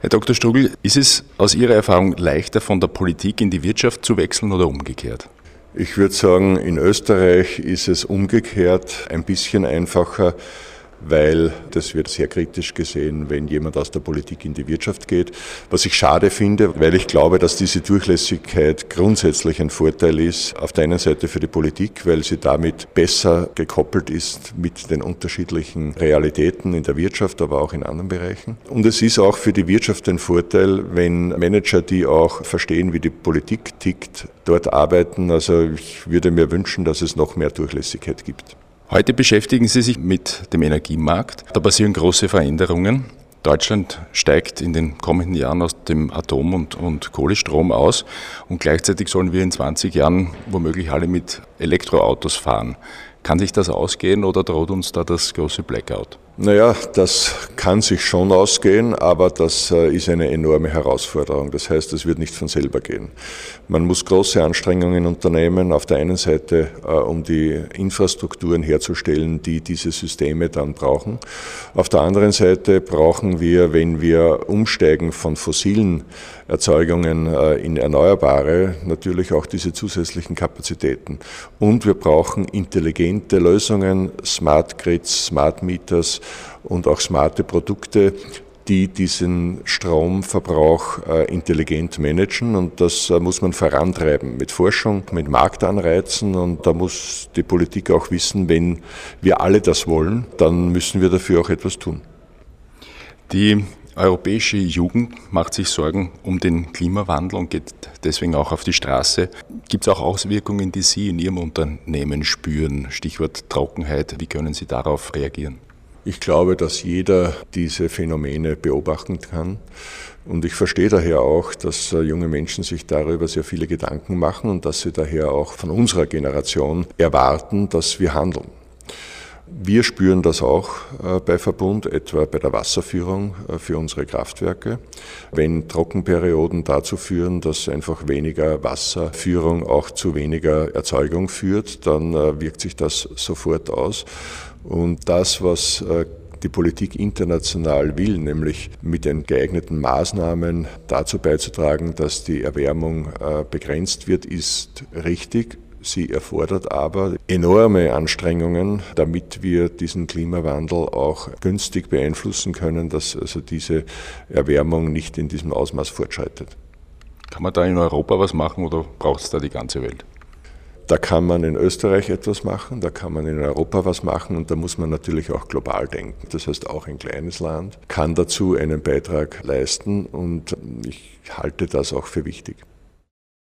Herr Dr. Strugel, ist es aus Ihrer Erfahrung leichter, von der Politik in die Wirtschaft zu wechseln oder umgekehrt? Ich würde sagen, in Österreich ist es umgekehrt ein bisschen einfacher weil das wird sehr kritisch gesehen, wenn jemand aus der Politik in die Wirtschaft geht. Was ich schade finde, weil ich glaube, dass diese Durchlässigkeit grundsätzlich ein Vorteil ist. Auf der einen Seite für die Politik, weil sie damit besser gekoppelt ist mit den unterschiedlichen Realitäten in der Wirtschaft, aber auch in anderen Bereichen. Und es ist auch für die Wirtschaft ein Vorteil, wenn Manager, die auch verstehen, wie die Politik tickt, dort arbeiten. Also ich würde mir wünschen, dass es noch mehr Durchlässigkeit gibt. Heute beschäftigen Sie sich mit dem Energiemarkt. Da passieren große Veränderungen. Deutschland steigt in den kommenden Jahren aus dem Atom- und, und, Kohlestrom aus und gleichzeitig sollen wir in 20 Jahren womöglich alle mit Elektroautos fahren. Kann sich das ausgehen oder droht uns da das große Blackout? Naja, das kann sich schon ausgehen, aber das äh, ist eine enorme Herausforderung. Das heißt, es wird nicht von selber gehen. Man muss große Anstrengungen unternehmen, auf der einen Seite, äh, um die Infrastrukturen herzustellen, die diese Systeme dann brauchen. Auf der anderen Seite brauchen wir, wenn wir umsteigen von fossilen Erzeugungen äh, in erneuerbare, natürlich auch diese zusätzlichen Kapazitäten. Und wir brauchen intelligente Lösungen, Smart Grids, Smart Meters, und auch smarte Produkte, die diesen Stromverbrauch äh, intelligent managen. Und das äh, muss man vorantreiben mit Forschung, mit Marktanreizen. Und da muss die Politik auch wissen, wenn wir alle das wollen, dann müssen wir dafür auch etwas tun. Die europäische Jugend macht sich Sorgen um den Klimawandel und geht deswegen auch auf die Straße. Gibt es auch Auswirkungen, die Sie in Ihrem Unternehmen spüren? Stichwort Trockenheit. Wie können Sie darauf reagieren? Ich glaube, dass jeder diese Phänomene beobachten kann. Und ich verstehe daher auch, dass äh, junge Menschen sich darüber sehr viele Gedanken machen und dass sie daher auch von unserer Generation erwarten, dass wir handeln. Wir spüren das auch äh, bei Verbund, etwa bei der Wasserführung äh, für unsere Kraftwerke. Wenn Trockenperioden dazu führen, dass einfach weniger Wasserführung auch zu weniger Erzeugung führt, dann wirkt sich das sofort aus. Und das, was äh, die Politik international will, nämlich mit den geeigneten Maßnahmen dazu beizutragen, dass die Erwärmung äh, begrenzt wird, ist richtig. Sie erfordert aber enorme Anstrengungen, damit wir diesen Klimawandel auch günstig beeinflussen können, dass also diese Erwärmung nicht in diesem Ausmaß fortschreitet. Kann man da in Europa was machen oder braucht es da die ganze Welt? Da kann man in Österreich etwas machen, da kann man in Europa was machen und da muss man natürlich auch global denken. Das heißt, auch ein kleines Land kann dazu einen Beitrag leisten und ich halte das auch für wichtig.